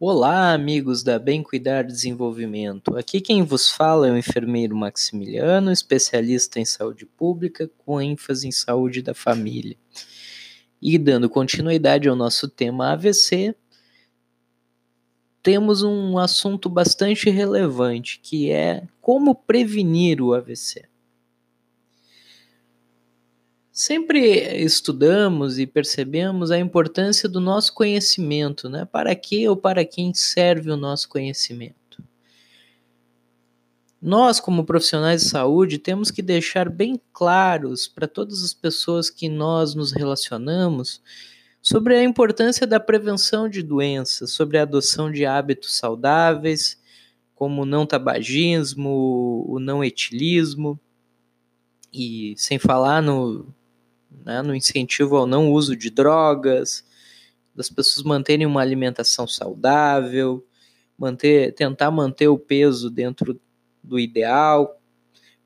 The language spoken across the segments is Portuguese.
Olá, amigos da Bem Cuidar Desenvolvimento. Aqui quem vos fala é o enfermeiro Maximiliano, especialista em saúde pública, com ênfase em saúde da família. E dando continuidade ao nosso tema AVC, temos um assunto bastante relevante, que é como prevenir o AVC. Sempre estudamos e percebemos a importância do nosso conhecimento, né? Para que ou para quem serve o nosso conhecimento? Nós, como profissionais de saúde, temos que deixar bem claros para todas as pessoas que nós nos relacionamos sobre a importância da prevenção de doenças, sobre a adoção de hábitos saudáveis, como o não tabagismo, o não etilismo, e sem falar no né, no incentivo ao não uso de drogas, das pessoas manterem uma alimentação saudável, manter, tentar manter o peso dentro do ideal,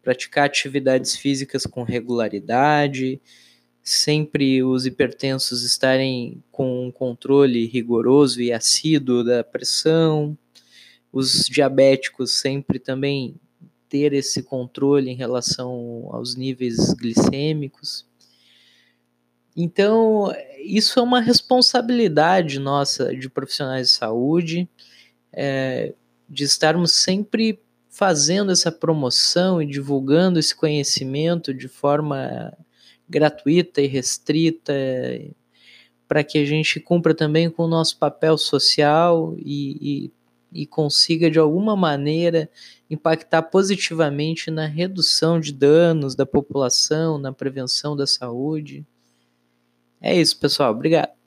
praticar atividades físicas com regularidade, sempre os hipertensos estarem com um controle rigoroso e assíduo da pressão, os diabéticos sempre também ter esse controle em relação aos níveis glicêmicos. Então, isso é uma responsabilidade nossa de profissionais de saúde, é, de estarmos sempre fazendo essa promoção e divulgando esse conhecimento de forma gratuita e restrita, para que a gente cumpra também com o nosso papel social e, e, e consiga, de alguma maneira, impactar positivamente na redução de danos da população, na prevenção da saúde. É isso, pessoal. Obrigado.